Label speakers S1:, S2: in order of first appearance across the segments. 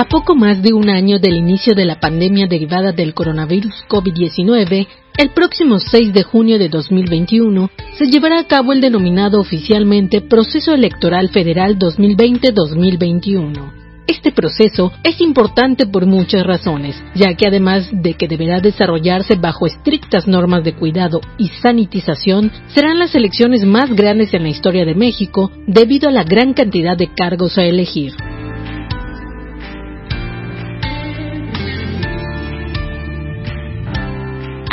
S1: A poco más de un año del inicio de la pandemia derivada del coronavirus COVID-19, el próximo 6 de junio de 2021 se llevará a cabo el denominado oficialmente Proceso Electoral Federal 2020-2021. Este proceso es importante por muchas razones, ya que además de que deberá desarrollarse bajo estrictas normas de cuidado y sanitización, serán las elecciones más grandes en la historia de México debido a la gran cantidad de cargos a elegir.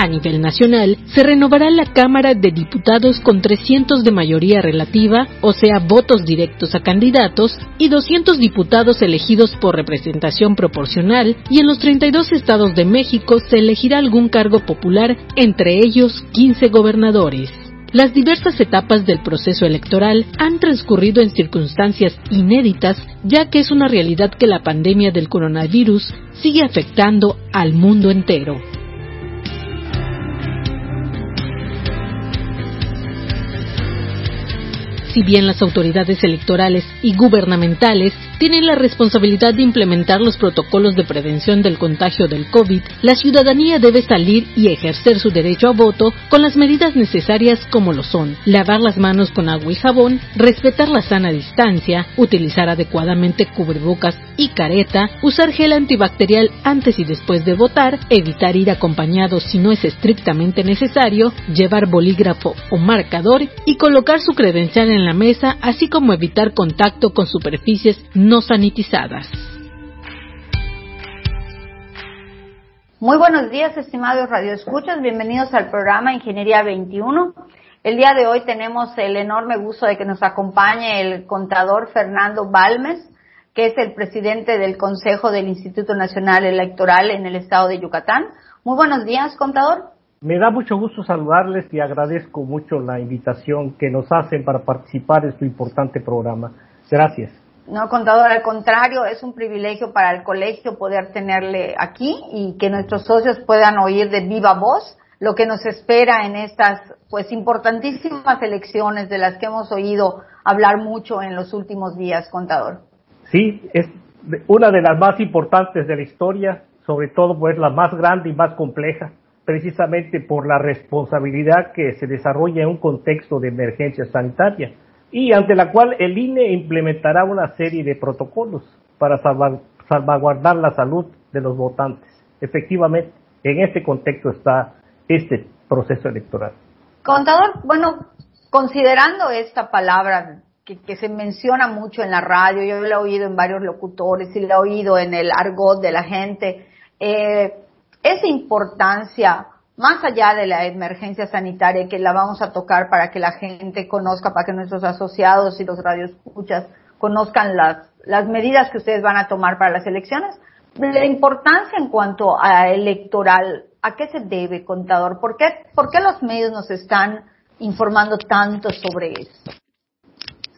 S1: A nivel nacional, se renovará la Cámara de Diputados con 300 de mayoría relativa, o sea, votos directos a candidatos, y 200 diputados elegidos por representación proporcional, y en los 32 estados de México se elegirá algún cargo popular, entre ellos 15 gobernadores. Las diversas etapas del proceso electoral han transcurrido en circunstancias inéditas, ya que es una realidad que la pandemia del coronavirus sigue afectando al mundo entero. Si bien las autoridades electorales y gubernamentales tienen la responsabilidad de implementar los protocolos de prevención del contagio del COVID, la ciudadanía debe salir y ejercer su derecho a voto con las medidas necesarias como lo son lavar las manos con agua y jabón, respetar la sana distancia, utilizar adecuadamente cubrebocas y careta, usar gel antibacterial antes y después de votar, evitar ir acompañado si no es estrictamente necesario, llevar bolígrafo o marcador y colocar su credencial en la mesa, así como evitar contacto con superficies no sanitizadas.
S2: Muy buenos días, estimados radioescuchas. Bienvenidos al programa Ingeniería 21. El día de hoy tenemos el enorme gusto de que nos acompañe el contador Fernando Balmes, que es el presidente del Consejo del Instituto Nacional Electoral en el estado de Yucatán. Muy buenos días, contador.
S3: Me da mucho gusto saludarles y agradezco mucho la invitación que nos hacen para participar en este importante programa. Gracias.
S2: No, contador, al contrario, es un privilegio para el colegio poder tenerle aquí y que nuestros socios puedan oír de viva voz lo que nos espera en estas pues importantísimas elecciones de las que hemos oído hablar mucho en los últimos días, contador.
S3: Sí, es una de las más importantes de la historia, sobre todo pues la más grande y más compleja precisamente por la responsabilidad que se desarrolla en un contexto de emergencia sanitaria y ante la cual el INE implementará una serie de protocolos para salvaguardar la salud de los votantes. Efectivamente, en este contexto está este proceso electoral.
S2: Contador, bueno, considerando esta palabra que, que, se menciona mucho en la radio, yo la he oído en varios locutores y la he oído en el argot de la gente, eh, esa importancia, más allá de la emergencia sanitaria que la vamos a tocar para que la gente conozca, para que nuestros asociados y los radioescuchas conozcan las, las medidas que ustedes van a tomar para las elecciones, la importancia en cuanto a electoral, ¿a qué se debe, contador? ¿Por qué, por qué los medios nos están informando tanto sobre eso?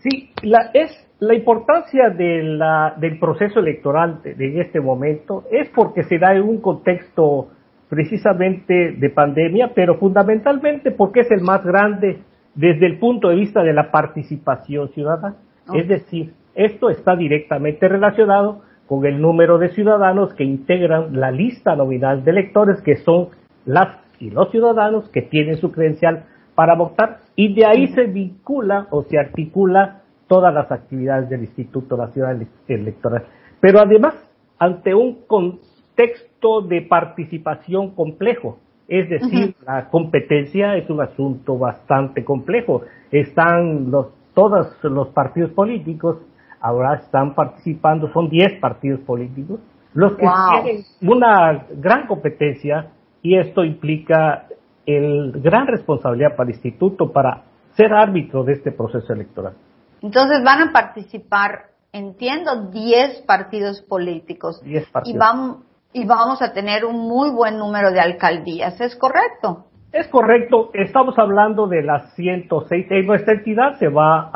S3: Sí, la, es la importancia del proceso electoral de, de este momento es porque se da en un contexto precisamente de pandemia, pero fundamentalmente porque es el más grande desde el punto de vista de la participación ciudadana. Es decir, esto está directamente relacionado con el número de ciudadanos que integran la lista nominal de electores, que son las y los ciudadanos que tienen su credencial para votar, y de ahí se vincula o se articula todas las actividades del Instituto Nacional Electoral. Pero además, ante un contexto de participación complejo, es decir, la competencia es un asunto bastante complejo. Están los, todos los partidos políticos, ahora están participando, son 10 partidos políticos, los que tienen una gran competencia y esto implica el gran responsabilidad para el instituto para ser árbitro de este proceso electoral.
S2: Entonces van a participar entiendo, 10 partidos políticos.
S3: 10 partidos.
S2: Y vamos, y vamos a tener un muy buen número de alcaldías, ¿es correcto?
S3: Es correcto, estamos hablando de las 106. En nuestra entidad se va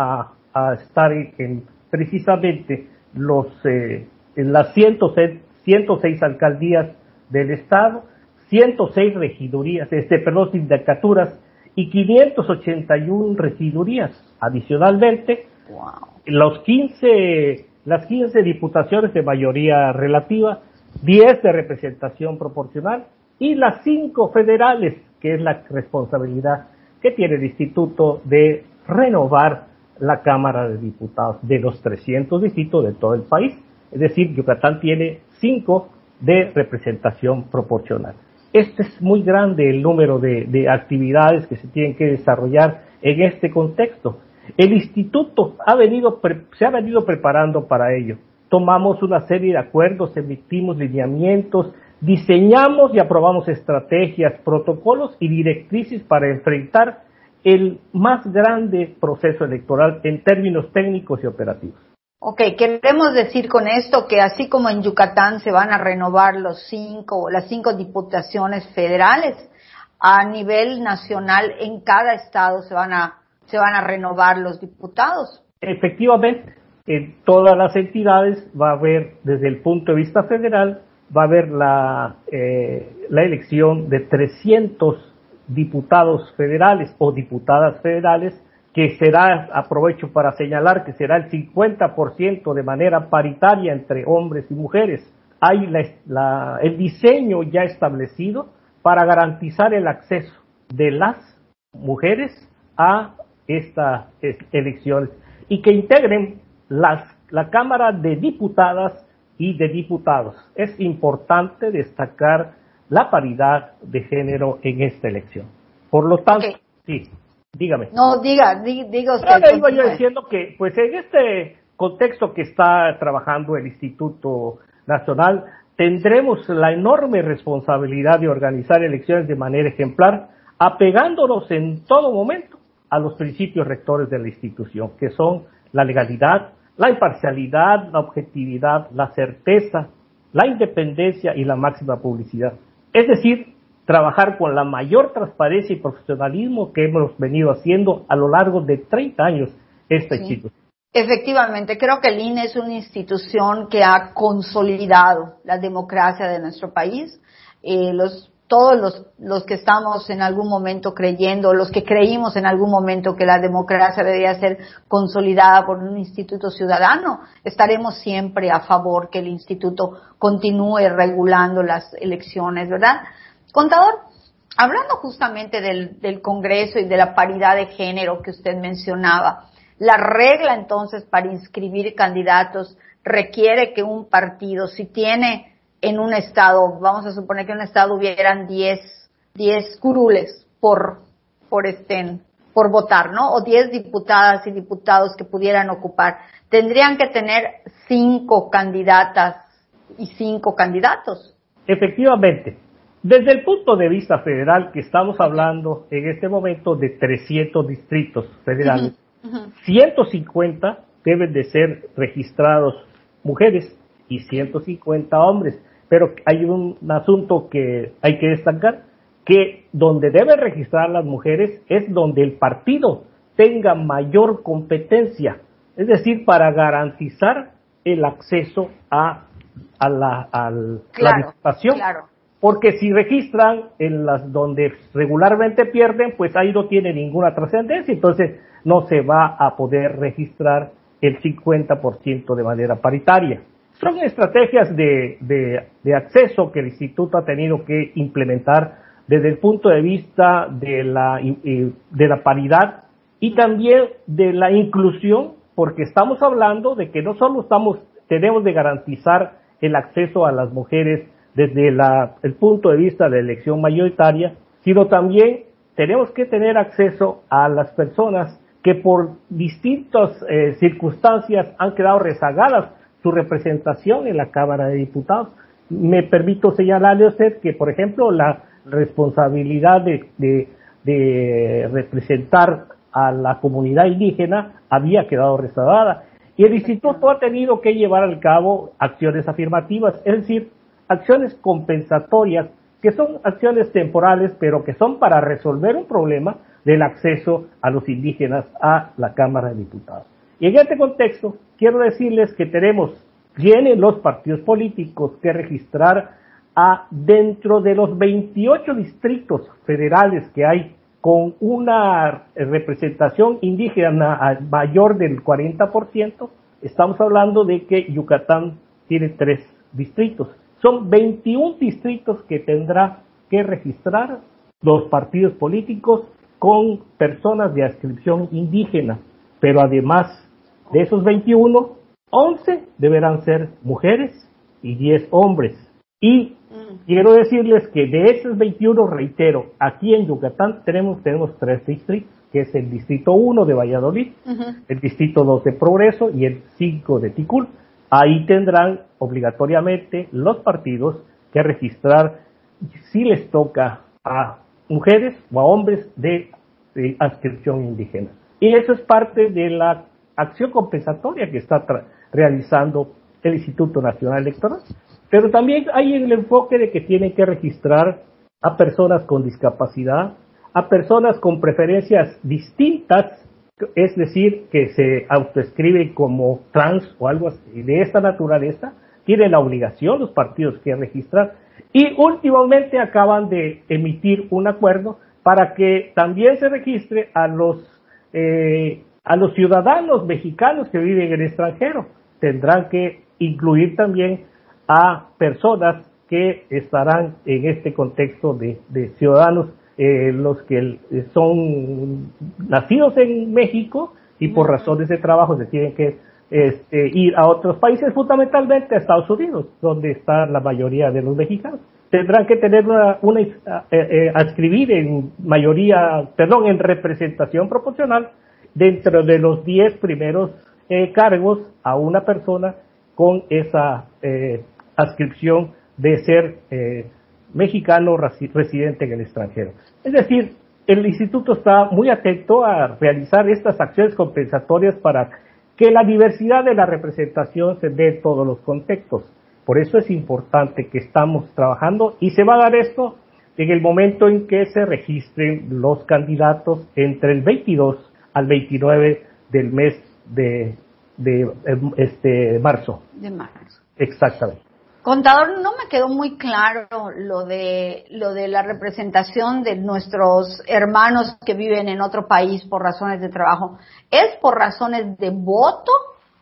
S3: a, estar en, precisamente los, eh, en las 106, 106 alcaldías del Estado, 106 regidurías, este, perdón, sindicaturas y 581 regidurías. Adicionalmente, los 15, las 15 diputaciones de mayoría relativa, 10 de representación proporcional y las 5 federales, que es la responsabilidad que tiene el instituto de renovar la Cámara de Diputados de los 300 distritos de todo el país. Es decir, Yucatán tiene 5 de representación proporcional. Este es muy grande el número de, actividades que se tienen que desarrollar en este contexto. El instituto ha venido, se ha venido preparando para ello. Tomamos una serie de acuerdos, emitimos lineamientos, diseñamos y aprobamos estrategias, protocolos y directrices para enfrentar el más grande proceso electoral en términos técnicos y operativos.
S2: Ok, queremos decir con esto que así como en Yucatán se van a renovar los cinco, las cinco diputaciones federales, a nivel nacional en cada estado se van a, se van a renovar los diputados.
S3: Efectivamente, en todas las entidades va a haber, desde el punto de vista federal, va a haber la, eh, la elección de 300 diputados federales o diputadas federales que será, aprovecho para señalar que será el 50% de manera paritaria entre hombres y mujeres. Hay el diseño ya establecido para garantizar el acceso de las mujeres a estas elecciones y que integren las, la Cámara de Diputadas y de Diputados. Es importante destacar la paridad de género en esta elección. Por lo tanto, sí. Dígame.
S2: No, diga, diga usted.
S3: Iba yo diciendo que, pues en este contexto que está trabajando el Instituto Nacional, tendremos la enorme responsabilidad de organizar elecciones de manera ejemplar, apegándonos en todo momento a los principios rectores de la institución, que son la legalidad, la imparcialidad, la objetividad, la certeza, la independencia y la máxima publicidad. Es decir, trabajar con la mayor transparencia y profesionalismo que hemos venido haciendo a lo largo de 30 años esta institución.
S2: Efectivamente, creo que el INE es una institución que ha consolidado la democracia de nuestro país. Eh, los, todos los, los que estamos en algún momento creyendo, los que creímos en algún momento que la democracia debía ser consolidada por un instituto ciudadano, estaremos siempre a favor que el instituto continúe regulando las elecciones, ¿verdad? Contador, hablando justamente del, Congreso y de la paridad de género que usted mencionaba, la regla entonces para inscribir candidatos requiere que un partido, si tiene en un estado, vamos a suponer que en un estado hubieran 10, 10 curules por, por estén, por votar, ¿no? O 10 diputadas y diputados que pudieran ocupar. Tendrían que tener cinco candidatas y cinco candidatos.
S3: Efectivamente. Desde el punto de vista federal, que estamos hablando en este momento de 300 distritos federales, 150 deben de ser registrados mujeres y 150 hombres. Pero hay un asunto que hay que destacar, que donde deben registrar las mujeres es donde el partido tenga mayor competencia, es decir, para garantizar el acceso a, a la, a la Claro porque si registran en las donde regularmente pierden, pues ahí no tiene ninguna trascendencia, entonces no se va a poder registrar el 50% de manera paritaria. Son estrategias de, de, acceso que el instituto ha tenido que implementar desde el punto de vista de la, de la paridad y también de la inclusión, porque estamos hablando de que no solo estamos, tenemos de garantizar el acceso a las mujeres desde el punto de vista de la elección mayoritaria, sino también tenemos que tener acceso a las personas que por distintas eh, circunstancias han quedado rezagadas su representación en la Cámara de Diputados. Me permito señalarle a usted que, por ejemplo, la responsabilidad de, de representar a la comunidad indígena había quedado rezagada Y el instituto ha tenido que llevar al cabo acciones afirmativas, es decir, acciones compensatorias, que son acciones temporales, pero que son para resolver un problema del acceso a los indígenas a la Cámara de Diputados. Y en este contexto, quiero decirles que tenemos, tienen los partidos políticos que registrar a dentro de los 28 distritos federales que hay con una representación indígena mayor del 40%, estamos hablando de que Yucatán tiene tres distritos. Son 21 distritos que tendrá que registrar los partidos políticos con personas de adscripción indígena, pero además de esos 21, 11 deberán ser mujeres y 10 hombres. Y mm. quiero decirles que de esos 21, reitero, aquí en Yucatán tenemos, tenemos tres distritos, que es el distrito 1 de Valladolid, el distrito 2 de Progreso y el 5 de Ticul. Ahí tendrán obligatoriamente los partidos que registrar si les toca a mujeres o a hombres de, adscripción indígena. Y eso es parte de la acción compensatoria que está realizando el Instituto Nacional Electoral. Pero también hay el enfoque de que tienen que registrar a personas con discapacidad, a personas con preferencias distintas, es decir, que se autoescriben como trans o algo así, de esta naturaleza, tienen la obligación los partidos que registrar y últimamente acaban de emitir un acuerdo para que también se registre a los eh, a los ciudadanos mexicanos que viven en el extranjero. Tendrán que incluir también a personas que estarán en este contexto de, ciudadanos, eh, los que son nacidos en México y por razones de trabajo se tienen que este, ir a otros países, fundamentalmente a Estados Unidos, donde está la mayoría de los mexicanos. Tendrán que tener una, una eh, eh, adscribir en mayoría, perdón, en representación proporcional dentro de los 10 primeros eh, cargos a una persona con esa adscripción de ser mexicano residente en el extranjero. Es decir, el instituto está muy atento a realizar estas acciones compensatorias para que la diversidad de la representación se dé en todos los contextos. Por eso es importante que estamos trabajando y se va a dar esto en el momento en que se registren los candidatos entre el 22 al 29 del mes de, de este, marzo.
S2: De marzo.
S3: Exactamente.
S2: Contador, no me quedó muy claro lo de, lo de la representación de nuestros hermanos que viven en otro país por razones de trabajo. ¿Es por razones de voto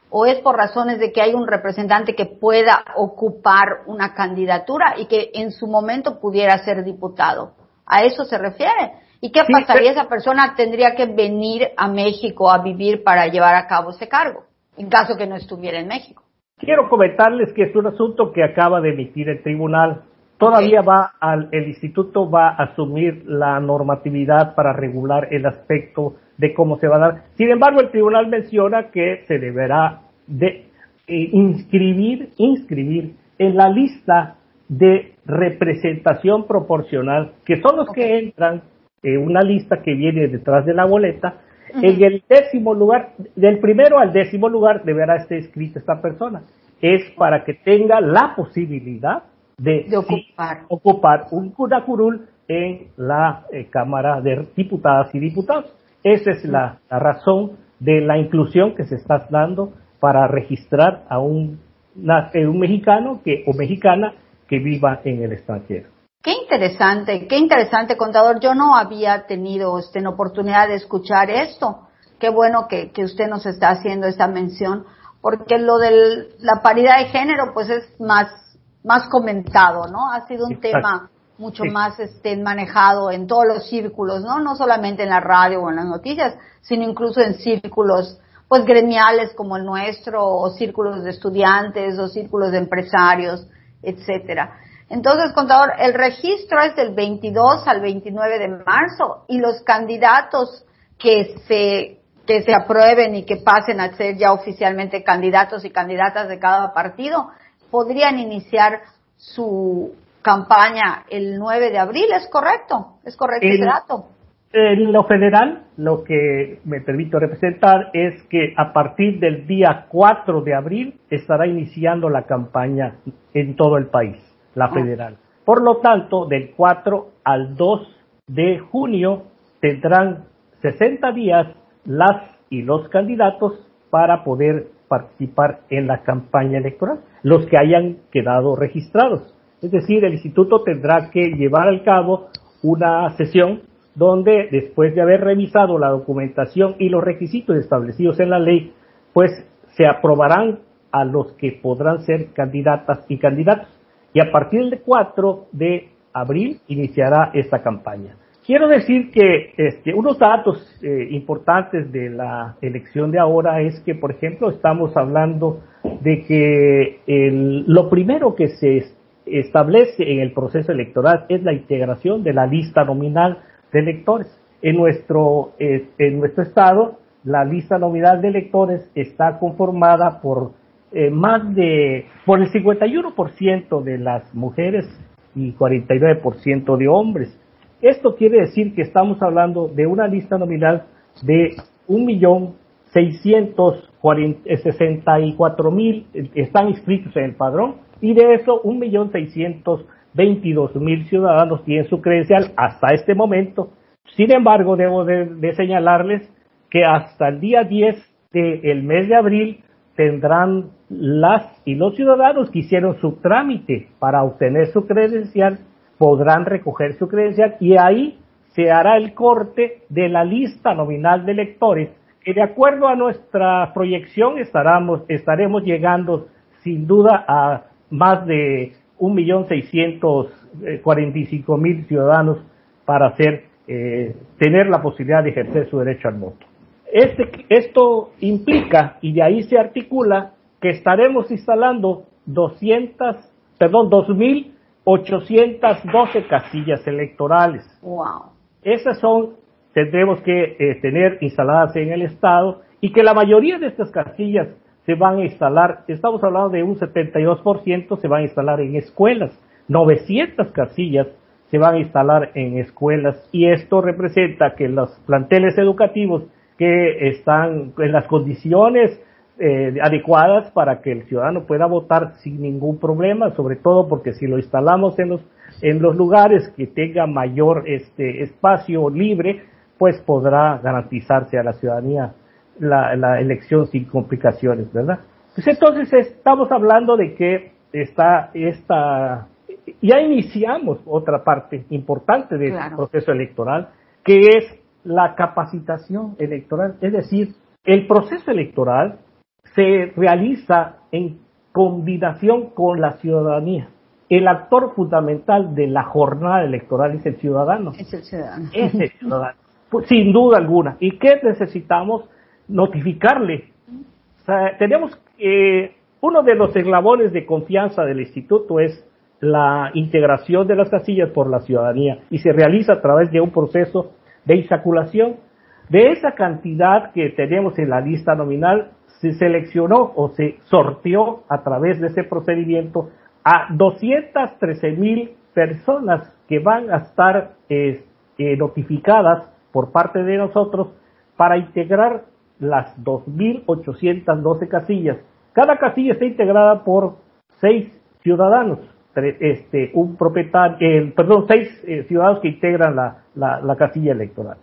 S2: o es por razones de que hay un representante que pueda ocupar una candidatura y que en su momento pudiera ser diputado? ¿A eso se refiere? ¿Y qué pasaría? Esa persona tendría que venir a México a vivir para llevar a cabo ese cargo, en caso que no estuviera en México.
S3: Quiero comentarles que es un asunto que acaba de emitir el tribunal. Todavía va al, el instituto va a asumir la normatividad para regular el aspecto de cómo se va a dar. Sin embargo, el tribunal menciona que se deberá de eh, inscribir, inscribir en la lista de representación proporcional, que son los que entran en una lista que viene detrás de la boleta, en el décimo lugar, del primero al décimo lugar deberá estar escrita esta persona. Es para que tenga la posibilidad de, ocupar. un curul en la eh, Cámara de Diputadas y Diputados. Esa es la, razón de la inclusión que se está dando para registrar a un, un mexicano que, o mexicana que viva en el extranjero.
S2: Qué interesante, qué interesante, contador. Yo no había tenido este, oportunidad de escuchar esto. Qué bueno que, usted nos está haciendo esta mención, porque lo de la paridad de género, pues es más, más comentado, ¿no? Ha sido un tema mucho más este, manejado en todos los círculos, ¿no? No solamente en la radio o en las noticias, sino incluso en círculos, pues gremiales como el nuestro, o círculos de estudiantes, o círculos de empresarios, etcétera. Entonces, contador, el registro es del 22 al 29 de marzo y los candidatos que se, que se aprueben y que pasen a ser ya oficialmente candidatos y candidatas de cada partido podrían iniciar su campaña el 9 de abril, ¿es correcto? ¿Es correcto ese dato?
S3: En lo federal, lo que me permito representar es que a partir del día 4 de abril estará iniciando la campaña en todo el país, la ah. federal. Por lo tanto, del 4 al 2 de junio tendrán 60 días las y los candidatos para poder participar en la campaña electoral, los que hayan quedado registrados. Es decir, el instituto tendrá que llevar al cabo una sesión donde, después de haber revisado la documentación y los requisitos establecidos en la ley, pues se aprobarán a los que podrán ser candidatas y candidatos. Y a partir del 4 de abril iniciará esta campaña. Quiero decir que este, unos datos eh, importantes de la elección de ahora es que, por ejemplo, estamos hablando de que lo primero que se establece en el proceso electoral es la integración de la lista nominal de electores. En nuestro, eh, en nuestro estado, la lista nominal de electores está conformada por eh, más de, por el 51% de las mujeres y 49% de hombres. Esto quiere decir que estamos hablando de una lista nominal de 1.664.000 eh, están inscritos en el padrón y de eso 1.622.000 ciudadanos tienen su credencial hasta este momento. Sin embargo, debo de, señalarles que hasta el día 10 del mes de abril tendrán las y los ciudadanos que hicieron su trámite para obtener su credencial podrán recoger su credencial y ahí se hará el corte de la lista nominal de electores que de acuerdo a nuestra proyección estaremos, estaremos llegando sin duda a más de 1.645.000 ciudadanos para hacer, eh, tener la posibilidad de ejercer su derecho al voto. Este, esto implica, y de ahí se articula, que estaremos instalando 200, perdón, 2.000 812 casillas electorales.
S2: Wow.
S3: Esas son, tendremos que eh, tener instaladas en el Estado y que la mayoría de estas casillas se van a instalar, estamos hablando de un 72% se van a instalar en escuelas, 900 casillas se van a instalar en escuelas y esto representa que los planteles educativos que están en las condiciones eh, adecuadas para que el ciudadano pueda votar sin ningún problema, sobre todo porque si lo instalamos en los, en los lugares que tenga mayor este, espacio libre, pues podrá garantizarse a la ciudadanía la, la elección sin complicaciones, ¿verdad? Pues entonces estamos hablando de que está esta, ya iniciamos otra parte importante del proceso electoral, que es la capacitación electoral, es decir, el proceso electoral se realiza en combinación con la ciudadanía. El actor fundamental de la jornada electoral es el ciudadano.
S2: Es el ciudadano.
S3: Es el ciudadano. Pues, sin duda alguna. ¿Y qué necesitamos? Notificarle. tenemos eh, uno de los eslabones de confianza del instituto es la integración de las casillas por la ciudadanía y se realiza a través de un proceso de insaculación. De esa cantidad que tenemos en la lista nominal, se seleccionó o se sorteó a través de ese procedimiento a 213 mil personas que van a estar eh, notificadas por parte de nosotros para integrar las 2.812 casillas. Cada casilla está integrada por seis ciudadanos, este, un propietario, eh, perdón, seis eh, ciudadanos que integran la casilla electoral.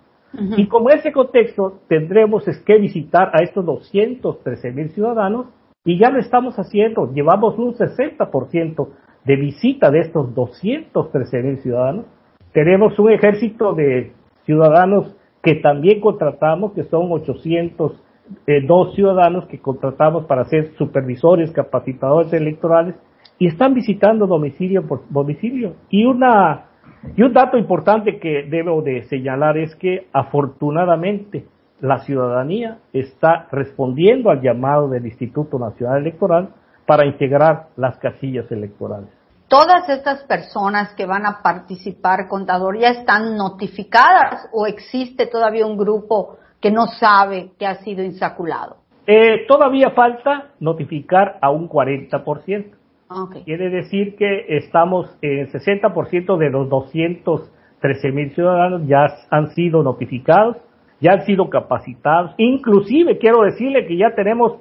S3: Y como ese contexto, tendremos que visitar a estos 213 mil ciudadanos y ya lo estamos haciendo. Llevamos un 60% de visita de estos 213 mil ciudadanos. Tenemos un ejército de ciudadanos que también contratamos, que son 802 eh, ciudadanos que contratamos para ser supervisores, capacitadores electorales y están visitando domicilio por domicilio. Y una y un dato importante que debo de señalar es que afortunadamente la ciudadanía está respondiendo al llamado del Instituto Nacional Electoral para integrar las casillas electorales.
S2: ¿Todas estas personas que van a participar, contador, ya están notificadas o existe todavía un grupo que no sabe que ha sido insaculado?
S3: Eh, todavía falta notificar a un 40%. Quiere decir que estamos en 60% de los 213 13 mil ciudadanos ya han sido notificados, ya han sido capacitados. Inclusive quiero decirle que ya tenemos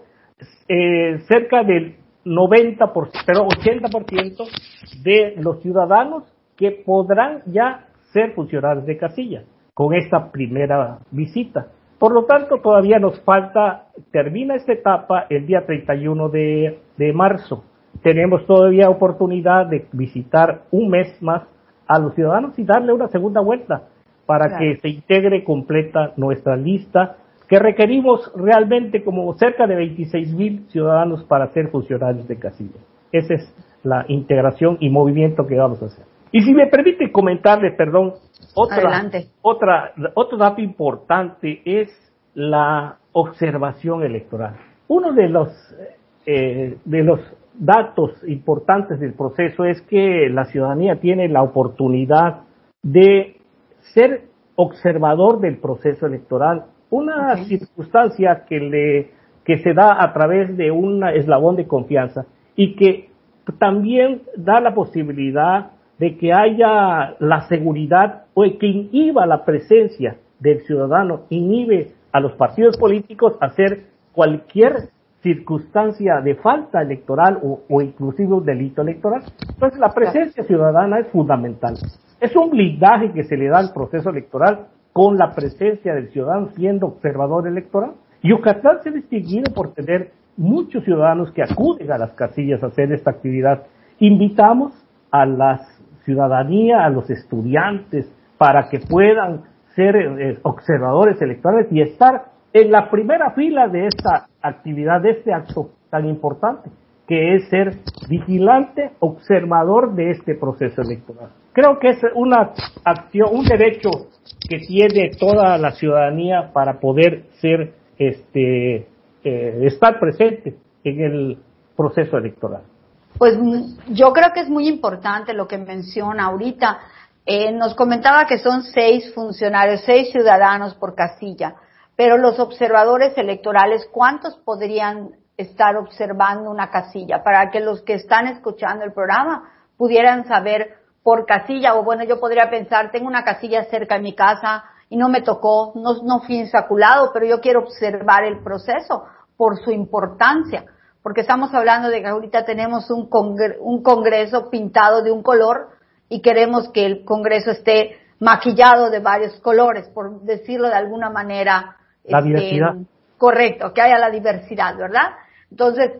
S3: eh, cerca del 90%, pero 80% de los ciudadanos que podrán ya ser funcionarios de casilla con esta primera visita. Por lo tanto, todavía nos falta, termina esta etapa el día 31 de, de marzo. Tenemos todavía oportunidad de visitar un mes más a los ciudadanos y darle una segunda vuelta para que se integre completa nuestra lista que requerimos realmente como cerca de 26 mil ciudadanos para ser funcionarios de casilla. Esa es la integración y movimiento que vamos a hacer. Y si me permite comentarle, perdón, otra, otra, otro dato importante es la observación electoral. Uno de los, eh, de los datos importantes del proceso es que la ciudadanía tiene la oportunidad de ser observador del proceso electoral. Una circunstancia que le que se da a través de un eslabón de confianza y que también da la posibilidad de que haya la seguridad o que inhiba la presencia del ciudadano, inhibe a los partidos políticos a hacer cualquier circunstancia de falta electoral o, inclusive un delito electoral. Entonces la presencia ciudadana es fundamental. Es un blindaje que se le da al proceso electoral con la presencia del ciudadano siendo observador electoral. Yucatán se ha distinguido por tener muchos ciudadanos que acuden a las casillas a hacer esta actividad. Invitamos a la ciudadanía, a los estudiantes, para que puedan ser eh, observadores electorales y estar en la primera fila de esta actividad, de este acto tan importante, que es ser vigilante, observador de este proceso electoral. Creo que es una acción, un derecho que tiene toda la ciudadanía para poder ser, este, eh, estar presente en el proceso electoral.
S2: Pues yo creo que es muy importante lo que menciona ahorita. Eh, nos comentaba que son seis funcionarios, seis ciudadanos por casilla, pero los observadores electorales, ¿cuántos podrían estar observando una casilla? Para que los que están escuchando el programa pudieran saber por casilla, o bueno, yo podría pensar, tengo una casilla cerca de mi casa y no me tocó, no, no fui insaculado, pero yo quiero observar el proceso por su importancia, porque estamos hablando de que ahorita tenemos un, un congreso pintado de un color y queremos que el congreso esté maquillado de varios colores, por decirlo de alguna manera.
S3: La este, diversidad.
S2: Correcto, que haya la diversidad, ¿verdad? Entonces,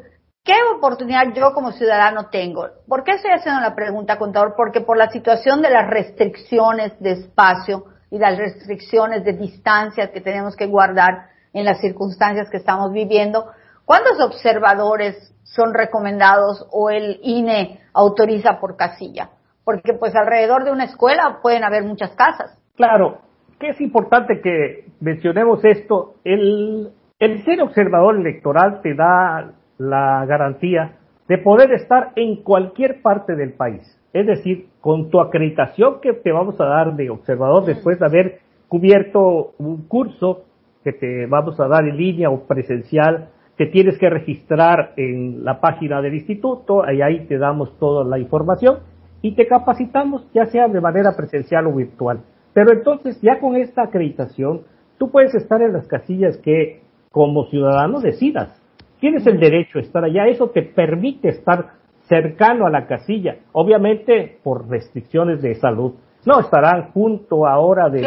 S2: ¿Qué oportunidad yo como ciudadano tengo? ¿Por qué estoy haciendo la pregunta, contador? Porque por la situación de las restricciones de espacio y las restricciones de distancia que tenemos que guardar en las circunstancias que estamos viviendo, ¿cuántos observadores son recomendados o el INE autoriza por casilla? Porque pues alrededor de una escuela pueden haber muchas casas.
S3: Claro, que es importante que mencionemos esto. El, el ser observador electoral te da la garantía de poder estar en cualquier parte del país. Es decir, con tu acreditación que te vamos a dar de observador después de haber cubierto un curso que te vamos a dar en línea o presencial, te tienes que registrar en la página del instituto, y ahí te damos toda la información y te capacitamos ya sea de manera presencial o virtual. Pero entonces ya con esta acreditación, tú puedes estar en las casillas que como ciudadano decidas Tienes el derecho a estar allá, eso te permite estar cercano a la casilla, obviamente por restricciones de salud. No estarán junto ahora de,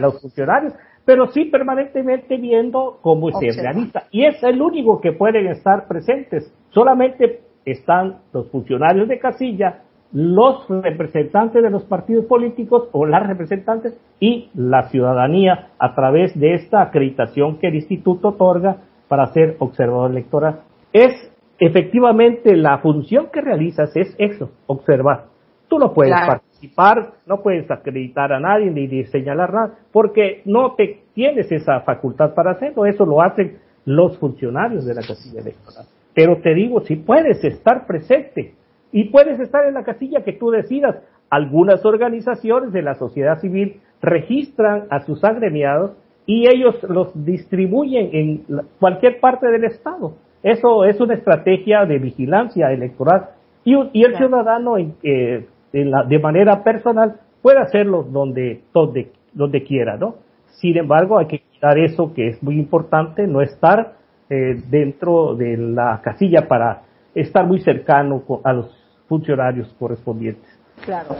S3: los funcionarios, pero sí permanentemente viendo cómo se organiza. Y es el único que pueden estar presentes. Solamente están los funcionarios de casilla, los representantes de los partidos políticos o las representantes y la ciudadanía a través de esta acreditación que el instituto otorga para ser observador electoral. Es efectivamente la función que realizas es eso, observar. Tú no puedes participar, no puedes acreditar a nadie ni, señalar nada, porque no te tienes esa facultad para hacerlo. Eso lo hacen los funcionarios de la casilla electoral. Pero te digo, si puedes estar presente y puedes estar en la casilla que tú decidas, algunas organizaciones de la sociedad civil registran a sus agremiados y ellos los distribuyen en cualquier parte del Estado. Eso es una estrategia de vigilancia electoral y, y el ciudadano eh, de manera personal puede hacerlo donde, donde, donde quiera, ¿no? Sin embargo, hay que quitar eso que es muy importante, no estar eh, dentro de la casilla para estar muy cercano a los funcionarios correspondientes.
S2: Claro.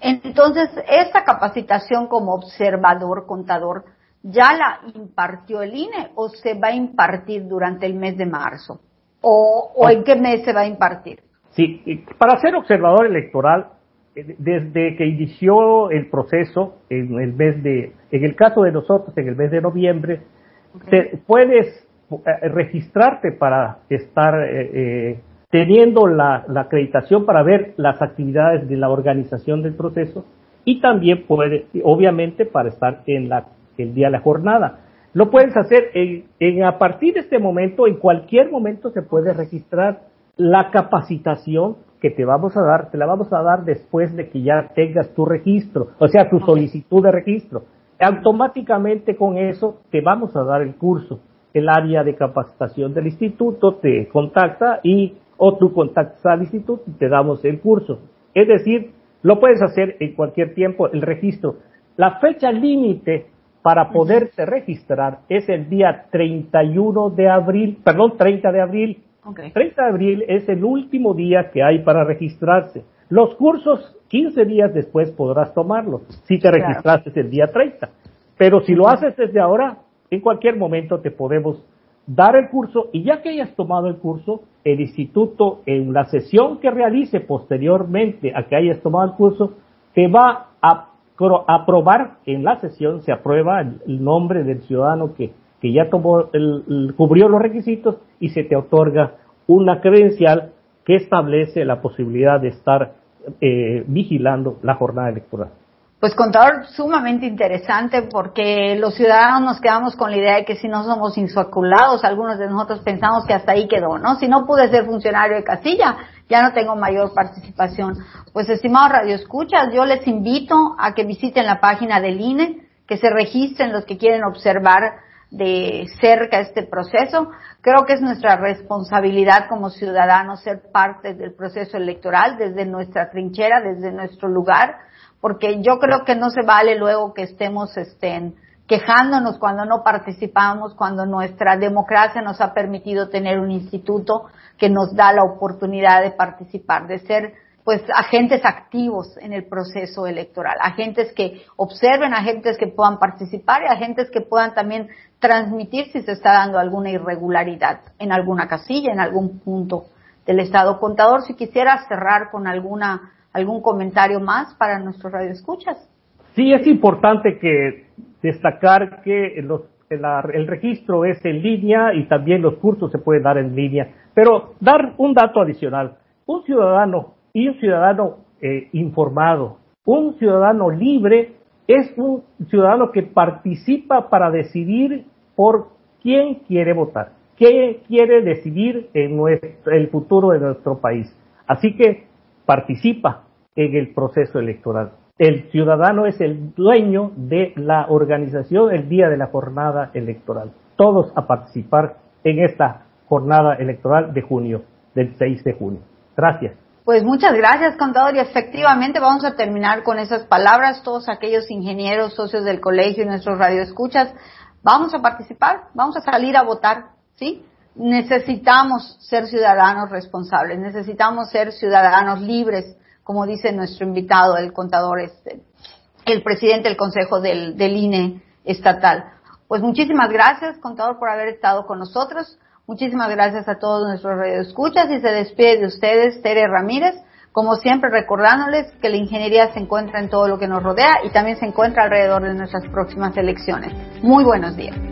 S2: Entonces, esta capacitación como observador, contador, ¿ya la impartió el INE o se va a impartir durante el mes de marzo? ¿O, en qué mes se va a impartir?
S3: Sí, para ser observador electoral, eh, desde que inició el proceso en el mes de, en el caso de nosotros, en el mes de noviembre, puedes eh, registrarte para estar eh, teniendo la, acreditación para ver las actividades de la organización del proceso y también puede, obviamente, para estar en la, el día de la jornada. Lo puedes hacer en, a partir de este momento, en cualquier momento se puede registrar la capacitación que te vamos a dar, te la vamos a dar después de que ya tengas tu registro, o sea, tu solicitud de registro. Automáticamente con eso te vamos a dar el curso. El área de capacitación del instituto te contacta y o tú contactas al instituto y te damos el curso. Es decir, lo puedes hacer en cualquier tiempo, el registro. La fecha límite para poderte registrar es el día 31 de abril, perdón, 30 de abril. 30 de abril es el último día que hay para registrarse. Los cursos, 15 días después podrás tomarlos, si te registraste el día 30. Pero si lo haces desde ahora, en cualquier momento te podemos dar el curso y ya que hayas tomado el curso, el instituto en la sesión que realice posteriormente a que hayas tomado el curso, te va a aprobar en la sesión, se aprueba el nombre del ciudadano que, que ya tomó el, cubrió los requisitos y se te otorga una credencial que establece la posibilidad de estar eh, vigilando la jornada electoral.
S2: Pues contador sumamente interesante porque los ciudadanos nos quedamos con la idea de que si no somos insaculados, algunos de nosotros pensamos que hasta ahí quedó, ¿no? Si no pude ser funcionario de casilla, ya no tengo mayor participación. Pues estimados radioescuchas, yo les invito a que visiten la página del INE, que se registren los que quieren observar de cerca este proceso. Creo que es nuestra responsabilidad como ciudadanos ser parte del proceso electoral desde nuestra trinchera, desde nuestro lugar porque yo creo que no se vale luego que estemos estén quejándonos cuando no participamos, cuando nuestra democracia nos ha permitido tener un instituto que nos da la oportunidad de participar, de ser pues agentes activos en el proceso electoral, agentes que observen, agentes que puedan participar y agentes que puedan también transmitir si se está dando alguna irregularidad en alguna casilla, en algún punto del Estado. Contador, si quisiera cerrar con alguna ¿Algún comentario más para nuestros radioescuchas?
S3: Sí, es importante que destacar que el, registro es en línea y también los cursos se pueden dar en línea. Pero dar un dato adicional. Un ciudadano y un ciudadano eh, informado, un ciudadano libre es un ciudadano que participa para decidir por quién quiere votar, qué quiere decidir en el futuro de nuestro país. Así que participa en el proceso electoral. El ciudadano es el dueño de la organización el día de la jornada electoral. Todos a participar en esta jornada electoral de junio, del 6 de junio. Gracias.
S2: Pues muchas gracias, contador. Y efectivamente vamos a terminar con esas palabras. Todos aquellos ingenieros, socios del colegio y nuestros radioescuchas, vamos a participar, vamos a salir a votar, ¿sí? Necesitamos ser ciudadanos responsables, necesitamos ser ciudadanos libres, como dice nuestro invitado, el contador, este, el presidente del Consejo del, INE estatal. Pues muchísimas gracias, contador, por haber estado con nosotros. Muchísimas gracias a todos nuestros radioescuchas y se despide de ustedes Tere Ramírez, como siempre recordándoles que la ingeniería se encuentra en todo lo que nos rodea y también se encuentra alrededor de nuestras próximas elecciones. Muy buenos días.